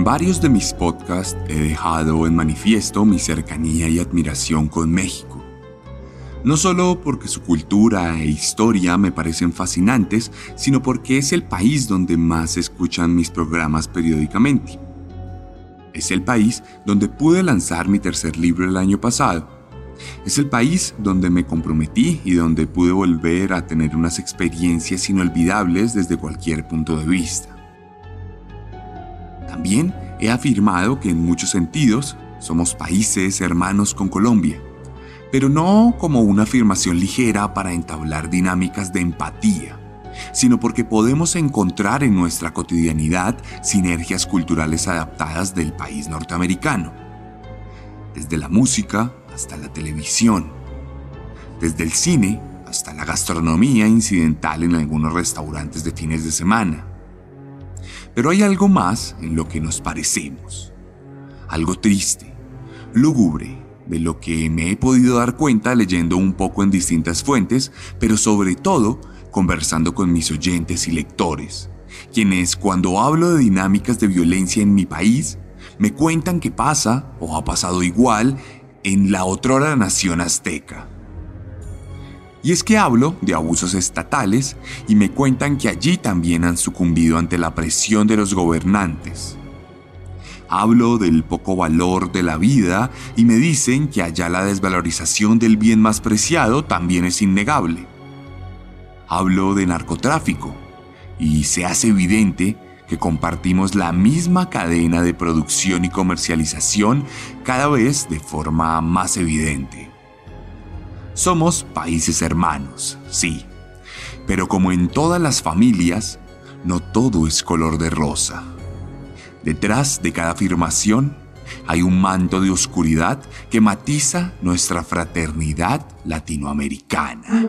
En varios de mis podcasts he dejado en manifiesto mi cercanía y admiración con México. No solo porque su cultura e historia me parecen fascinantes, sino porque es el país donde más escuchan mis programas periódicamente. Es el país donde pude lanzar mi tercer libro el año pasado. Es el país donde me comprometí y donde pude volver a tener unas experiencias inolvidables desde cualquier punto de vista. También he afirmado que en muchos sentidos somos países hermanos con Colombia, pero no como una afirmación ligera para entablar dinámicas de empatía, sino porque podemos encontrar en nuestra cotidianidad sinergias culturales adaptadas del país norteamericano, desde la música hasta la televisión, desde el cine hasta la gastronomía incidental en algunos restaurantes de fines de semana pero hay algo más en lo que nos parecemos. Algo triste, lúgubre, de lo que me he podido dar cuenta leyendo un poco en distintas fuentes, pero sobre todo conversando con mis oyentes y lectores, quienes cuando hablo de dinámicas de violencia en mi país, me cuentan que pasa o ha pasado igual en la otrora nación azteca. Y es que hablo de abusos estatales y me cuentan que allí también han sucumbido ante la presión de los gobernantes. Hablo del poco valor de la vida y me dicen que allá la desvalorización del bien más preciado también es innegable. Hablo de narcotráfico y se hace evidente que compartimos la misma cadena de producción y comercialización cada vez de forma más evidente. Somos países hermanos, sí, pero como en todas las familias, no todo es color de rosa. Detrás de cada afirmación hay un manto de oscuridad que matiza nuestra fraternidad latinoamericana.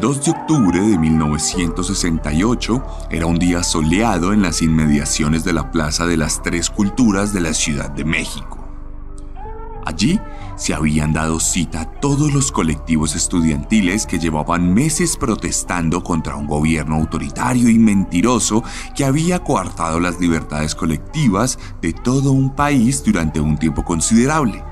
El 2 de octubre de 1968 era un día soleado en las inmediaciones de la Plaza de las Tres Culturas de la Ciudad de México. Allí se habían dado cita todos los colectivos estudiantiles que llevaban meses protestando contra un gobierno autoritario y mentiroso que había coartado las libertades colectivas de todo un país durante un tiempo considerable.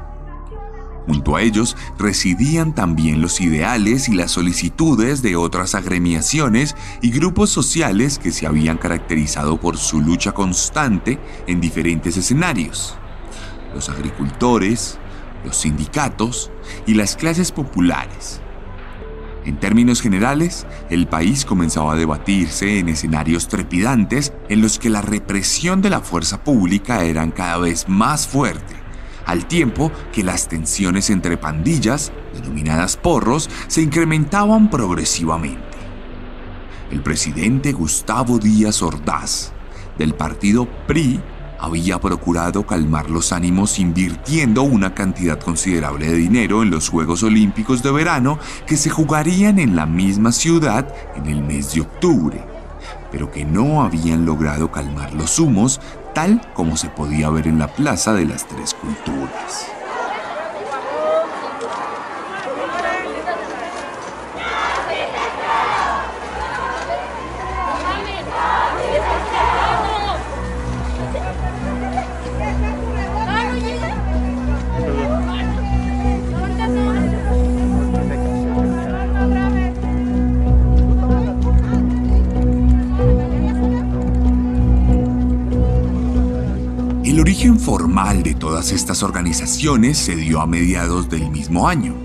Junto a ellos residían también los ideales y las solicitudes de otras agremiaciones y grupos sociales que se habían caracterizado por su lucha constante en diferentes escenarios. Los agricultores, los sindicatos y las clases populares. En términos generales, el país comenzaba a debatirse en escenarios trepidantes en los que la represión de la fuerza pública eran cada vez más fuerte, al tiempo que las tensiones entre pandillas, denominadas porros, se incrementaban progresivamente. El presidente Gustavo Díaz Ordaz, del partido PRI, había procurado calmar los ánimos invirtiendo una cantidad considerable de dinero en los Juegos Olímpicos de verano que se jugarían en la misma ciudad en el mes de octubre, pero que no habían logrado calmar los humos tal como se podía ver en la Plaza de las Tres Culturas. Formal de todas estas organizaciones se dio a mediados del mismo año,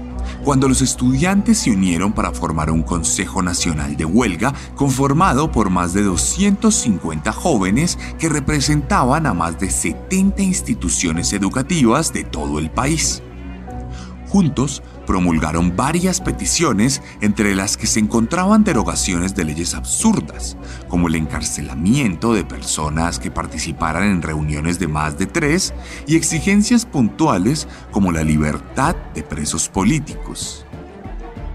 cuando los estudiantes se unieron para formar un Consejo Nacional de Huelga conformado por más de 250 jóvenes que representaban a más de 70 instituciones educativas de todo el país. Juntos promulgaron varias peticiones entre las que se encontraban derogaciones de leyes absurdas, como el encarcelamiento de personas que participaran en reuniones de más de tres y exigencias puntuales como la libertad de presos políticos.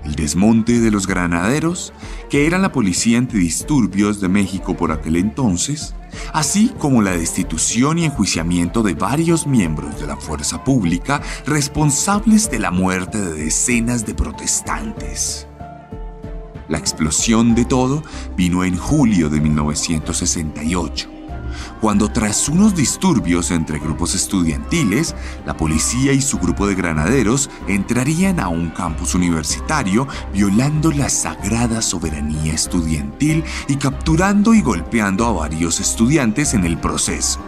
El desmonte de los granaderos, que eran la policía antidisturbios de México por aquel entonces, así como la destitución y enjuiciamiento de varios miembros de la fuerza pública responsables de la muerte de decenas de protestantes. La explosión de todo vino en julio de 1968 cuando tras unos disturbios entre grupos estudiantiles, la policía y su grupo de granaderos entrarían a un campus universitario violando la sagrada soberanía estudiantil y capturando y golpeando a varios estudiantes en el proceso.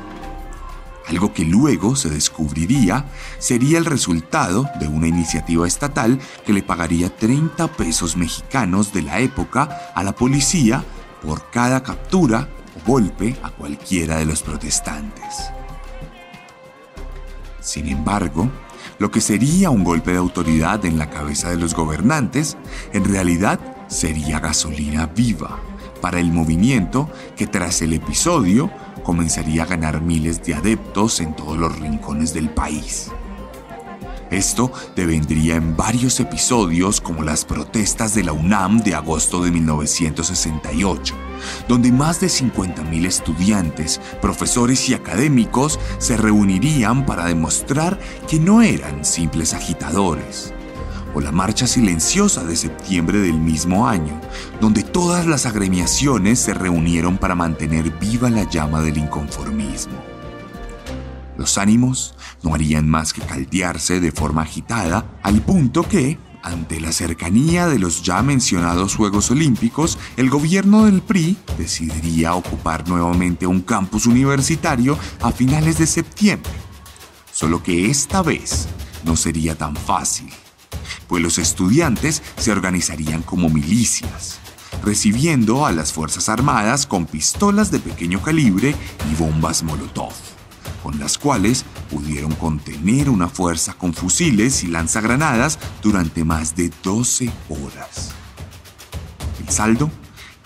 Algo que luego se descubriría sería el resultado de una iniciativa estatal que le pagaría 30 pesos mexicanos de la época a la policía por cada captura golpe a cualquiera de los protestantes. Sin embargo, lo que sería un golpe de autoridad en la cabeza de los gobernantes, en realidad sería gasolina viva para el movimiento que tras el episodio comenzaría a ganar miles de adeptos en todos los rincones del país. Esto devendría en varios episodios como las protestas de la UNAM de agosto de 1968, donde más de 50.000 estudiantes, profesores y académicos se reunirían para demostrar que no eran simples agitadores. O la marcha silenciosa de septiembre del mismo año, donde todas las agremiaciones se reunieron para mantener viva la llama del inconformismo. Los ánimos no harían más que caldearse de forma agitada al punto que, ante la cercanía de los ya mencionados Juegos Olímpicos, el gobierno del PRI decidiría ocupar nuevamente un campus universitario a finales de septiembre. Solo que esta vez no sería tan fácil, pues los estudiantes se organizarían como milicias, recibiendo a las Fuerzas Armadas con pistolas de pequeño calibre y bombas Molotov con las cuales pudieron contener una fuerza con fusiles y lanzagranadas durante más de 12 horas. El saldo,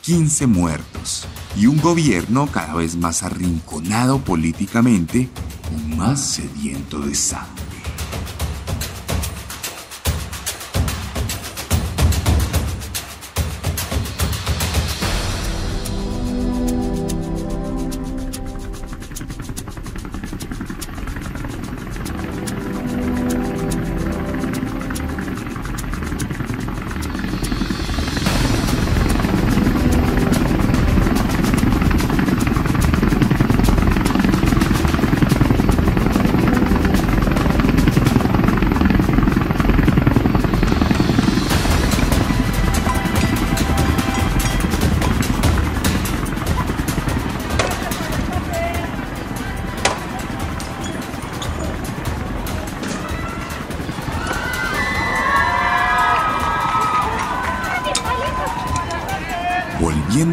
15 muertos y un gobierno cada vez más arrinconado políticamente y más sediento de sangre.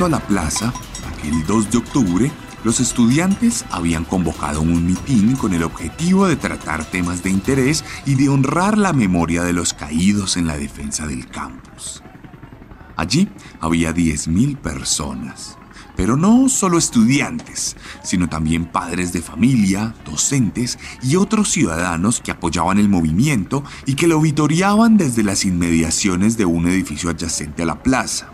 A la plaza, aquel 2 de octubre, los estudiantes habían convocado un mitin con el objetivo de tratar temas de interés y de honrar la memoria de los caídos en la defensa del campus. Allí había 10.000 personas, pero no solo estudiantes, sino también padres de familia, docentes y otros ciudadanos que apoyaban el movimiento y que lo vitoriaban desde las inmediaciones de un edificio adyacente a la plaza.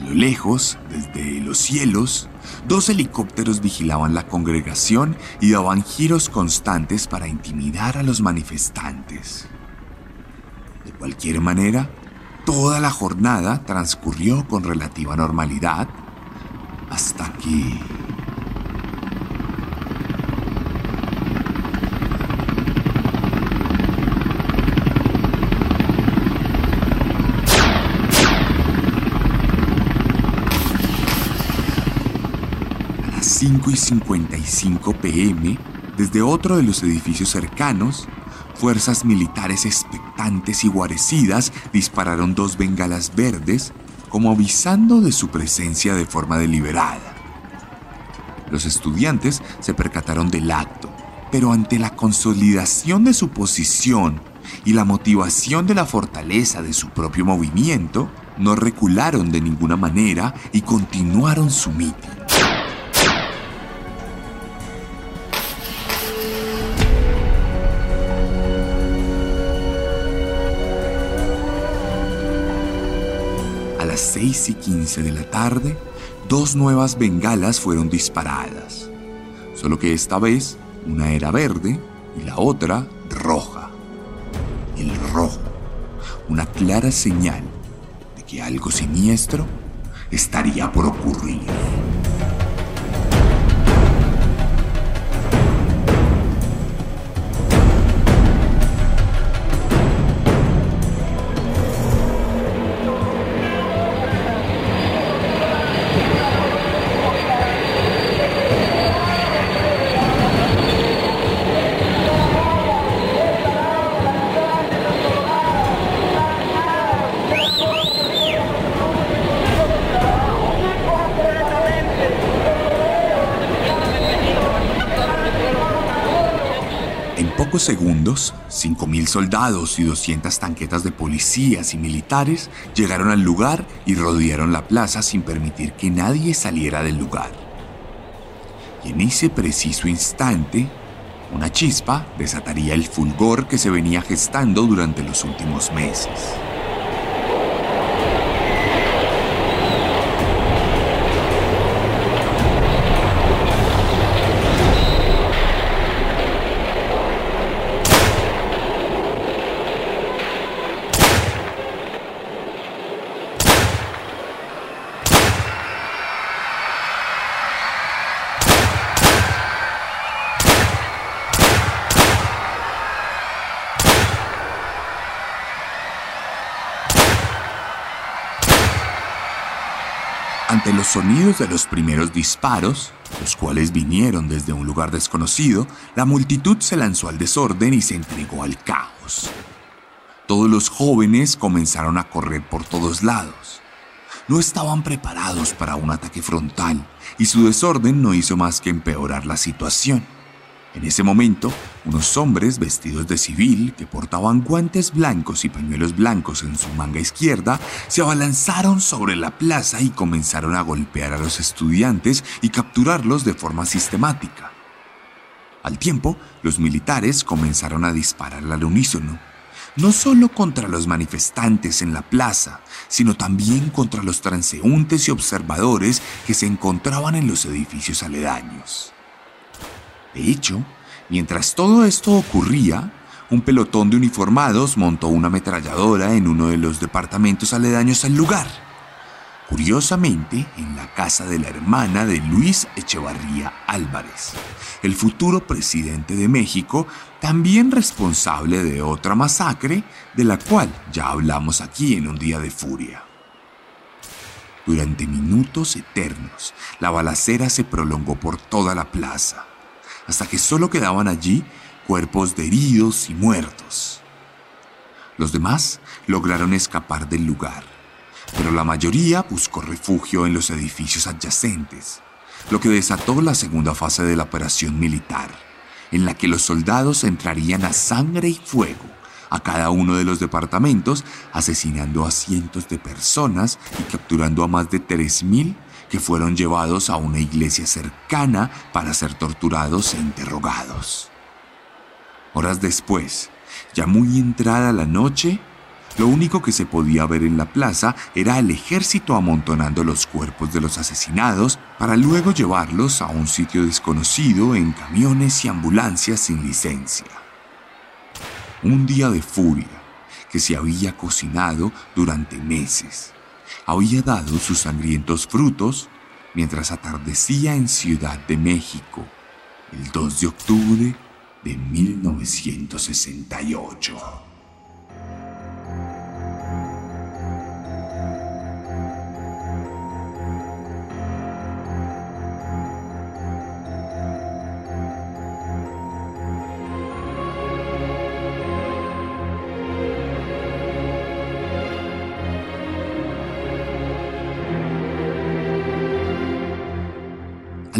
A lo lejos, desde los cielos, dos helicópteros vigilaban la congregación y daban giros constantes para intimidar a los manifestantes. De cualquier manera, toda la jornada transcurrió con relativa normalidad hasta que... las 5 y 55 pm, desde otro de los edificios cercanos, fuerzas militares expectantes y guarecidas dispararon dos bengalas verdes como avisando de su presencia de forma deliberada. Los estudiantes se percataron del acto, pero ante la consolidación de su posición y la motivación de la fortaleza de su propio movimiento, no recularon de ninguna manera y continuaron su mitin. Las 6 y 15 de la tarde, dos nuevas bengalas fueron disparadas, solo que esta vez una era verde y la otra roja. El rojo, una clara señal de que algo siniestro estaría por ocurrir. Pocos segundos, 5.000 soldados y 200 tanquetas de policías y militares llegaron al lugar y rodearon la plaza sin permitir que nadie saliera del lugar. Y en ese preciso instante, una chispa desataría el fulgor que se venía gestando durante los últimos meses. Ante los sonidos de los primeros disparos, los cuales vinieron desde un lugar desconocido, la multitud se lanzó al desorden y se entregó al caos. Todos los jóvenes comenzaron a correr por todos lados. No estaban preparados para un ataque frontal y su desorden no hizo más que empeorar la situación. En ese momento, unos hombres vestidos de civil que portaban guantes blancos y pañuelos blancos en su manga izquierda se abalanzaron sobre la plaza y comenzaron a golpear a los estudiantes y capturarlos de forma sistemática. Al tiempo, los militares comenzaron a disparar al unísono, no solo contra los manifestantes en la plaza, sino también contra los transeúntes y observadores que se encontraban en los edificios aledaños. De hecho, mientras todo esto ocurría, un pelotón de uniformados montó una ametralladora en uno de los departamentos aledaños al lugar. Curiosamente, en la casa de la hermana de Luis Echevarría Álvarez, el futuro presidente de México, también responsable de otra masacre de la cual ya hablamos aquí en un día de furia. Durante minutos eternos, la balacera se prolongó por toda la plaza hasta que solo quedaban allí cuerpos de heridos y muertos. Los demás lograron escapar del lugar, pero la mayoría buscó refugio en los edificios adyacentes, lo que desató la segunda fase de la operación militar, en la que los soldados entrarían a sangre y fuego a cada uno de los departamentos, asesinando a cientos de personas y capturando a más de 3.000 que fueron llevados a una iglesia cercana para ser torturados e interrogados. Horas después, ya muy entrada la noche, lo único que se podía ver en la plaza era el ejército amontonando los cuerpos de los asesinados para luego llevarlos a un sitio desconocido en camiones y ambulancias sin licencia. Un día de furia que se había cocinado durante meses. Había dado sus sangrientos frutos mientras atardecía en Ciudad de México el 2 de octubre de 1968.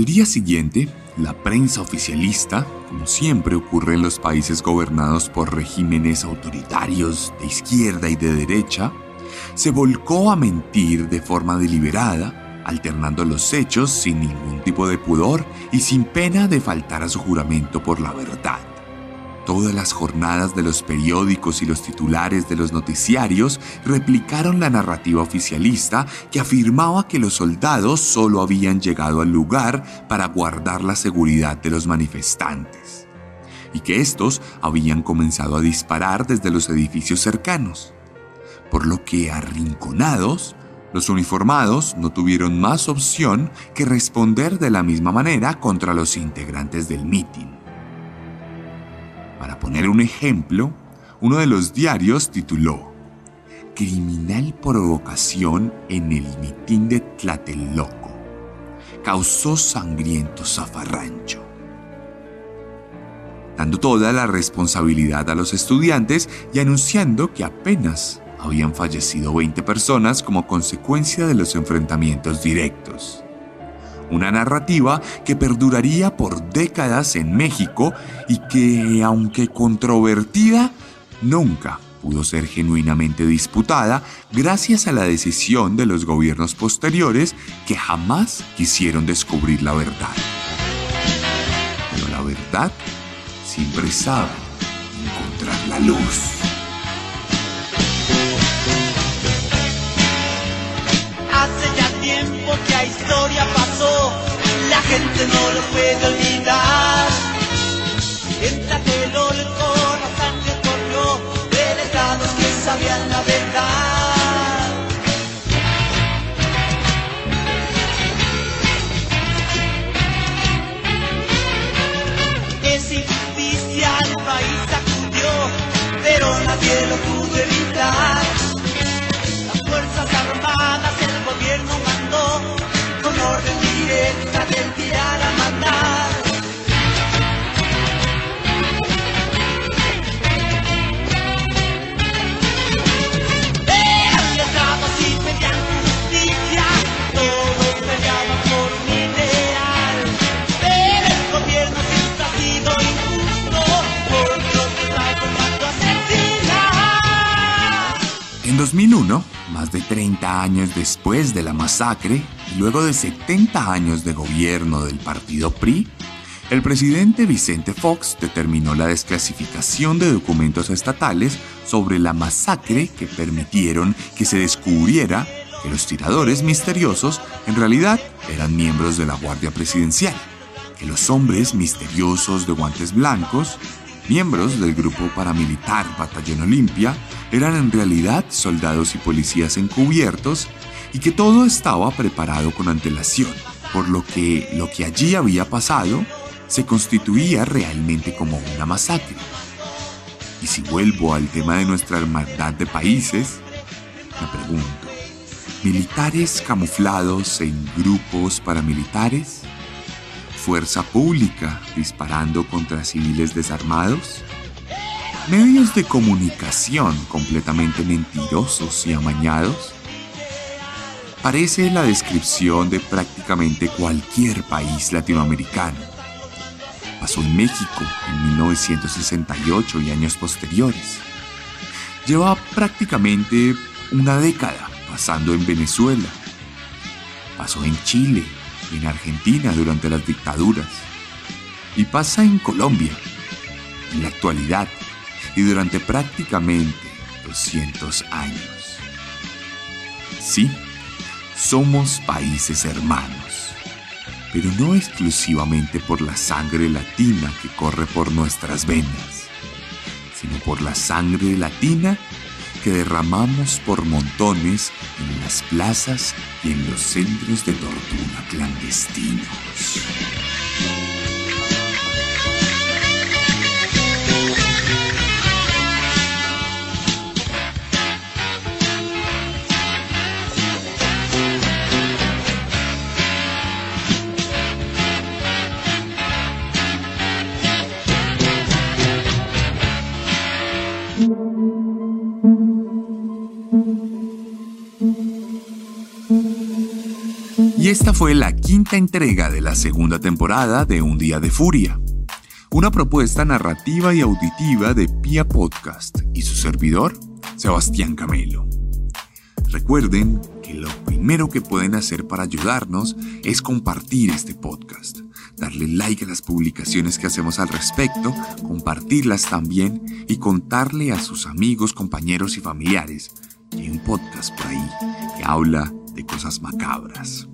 Al día siguiente, la prensa oficialista, como siempre ocurre en los países gobernados por regímenes autoritarios de izquierda y de derecha, se volcó a mentir de forma deliberada, alternando los hechos sin ningún tipo de pudor y sin pena de faltar a su juramento por la verdad. Todas las jornadas de los periódicos y los titulares de los noticiarios replicaron la narrativa oficialista que afirmaba que los soldados solo habían llegado al lugar para guardar la seguridad de los manifestantes y que estos habían comenzado a disparar desde los edificios cercanos. Por lo que, arrinconados, los uniformados no tuvieron más opción que responder de la misma manera contra los integrantes del mitin. Para poner un ejemplo, uno de los diarios tituló Criminal provocación en el mitin de Tlatelolco. Causó sangriento zafarrancho. Dando toda la responsabilidad a los estudiantes y anunciando que apenas habían fallecido 20 personas como consecuencia de los enfrentamientos directos una narrativa que perduraría por décadas en México y que, aunque controvertida, nunca pudo ser genuinamente disputada gracias a la decisión de los gobiernos posteriores que jamás quisieron descubrir la verdad. Pero la verdad siempre sabe encontrar la luz. Gente no lo puede olvidar. En Tlatelolco la sangre corrió delegados que sabían la verdad. Es injusticia al país sacudió, pero nadie lo pudo evitar. 2001, más de 30 años después de la masacre y luego de 70 años de gobierno del partido PRI, el presidente Vicente Fox determinó la desclasificación de documentos estatales sobre la masacre que permitieron que se descubriera que los tiradores misteriosos en realidad eran miembros de la Guardia Presidencial, que los hombres misteriosos de guantes blancos miembros del grupo paramilitar Batallón Olimpia eran en realidad soldados y policías encubiertos y que todo estaba preparado con antelación, por lo que lo que allí había pasado se constituía realmente como una masacre. Y si vuelvo al tema de nuestra hermandad de países, me pregunto, ¿militares camuflados en grupos paramilitares? Fuerza pública disparando contra civiles desarmados, medios de comunicación completamente mentirosos y amañados, parece la descripción de prácticamente cualquier país latinoamericano. Pasó en México en 1968 y años posteriores. Lleva prácticamente una década pasando en Venezuela. Pasó en Chile en Argentina durante las dictaduras. Y pasa en Colombia, en la actualidad y durante prácticamente 200 años. Sí, somos países hermanos, pero no exclusivamente por la sangre latina que corre por nuestras venas, sino por la sangre latina que derramamos por montones en las plazas y en los centros de tortura clandestinos. Esta fue la quinta entrega de la segunda temporada de Un Día de Furia, una propuesta narrativa y auditiva de Pia Podcast y su servidor, Sebastián Camelo. Recuerden que lo primero que pueden hacer para ayudarnos es compartir este podcast, darle like a las publicaciones que hacemos al respecto, compartirlas también y contarle a sus amigos, compañeros y familiares que hay un podcast por ahí que habla de cosas macabras.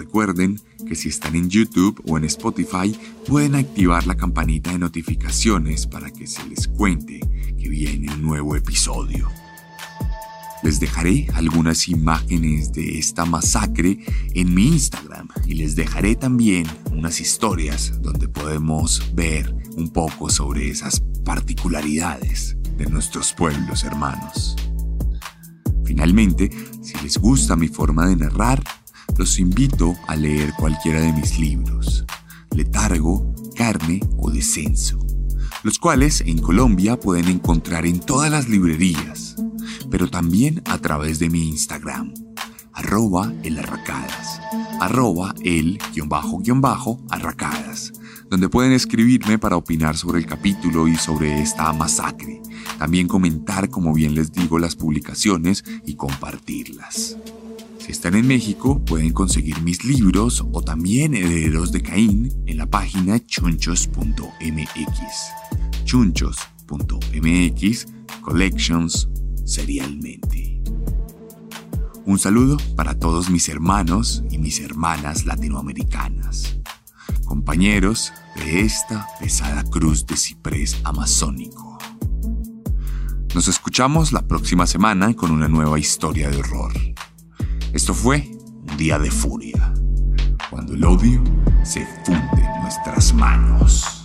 Recuerden que si están en YouTube o en Spotify pueden activar la campanita de notificaciones para que se les cuente que viene un nuevo episodio. Les dejaré algunas imágenes de esta masacre en mi Instagram y les dejaré también unas historias donde podemos ver un poco sobre esas particularidades de nuestros pueblos hermanos. Finalmente, si les gusta mi forma de narrar, los invito a leer cualquiera de mis libros, Letargo, Carne o Descenso, los cuales en Colombia pueden encontrar en todas las librerías, pero también a través de mi Instagram, arroba el arracadas, arroba el guion bajo guion bajo arracadas, donde pueden escribirme para opinar sobre el capítulo y sobre esta masacre, también comentar, como bien les digo, las publicaciones y compartirlas. Están en México, pueden conseguir mis libros o también Herederos de Caín en la página chunchos.mx. Chunchos.mx Collections serialmente. Un saludo para todos mis hermanos y mis hermanas latinoamericanas, compañeros de esta pesada cruz de ciprés amazónico. Nos escuchamos la próxima semana con una nueva historia de horror. Esto fue un día de furia, cuando el odio se funde en nuestras manos.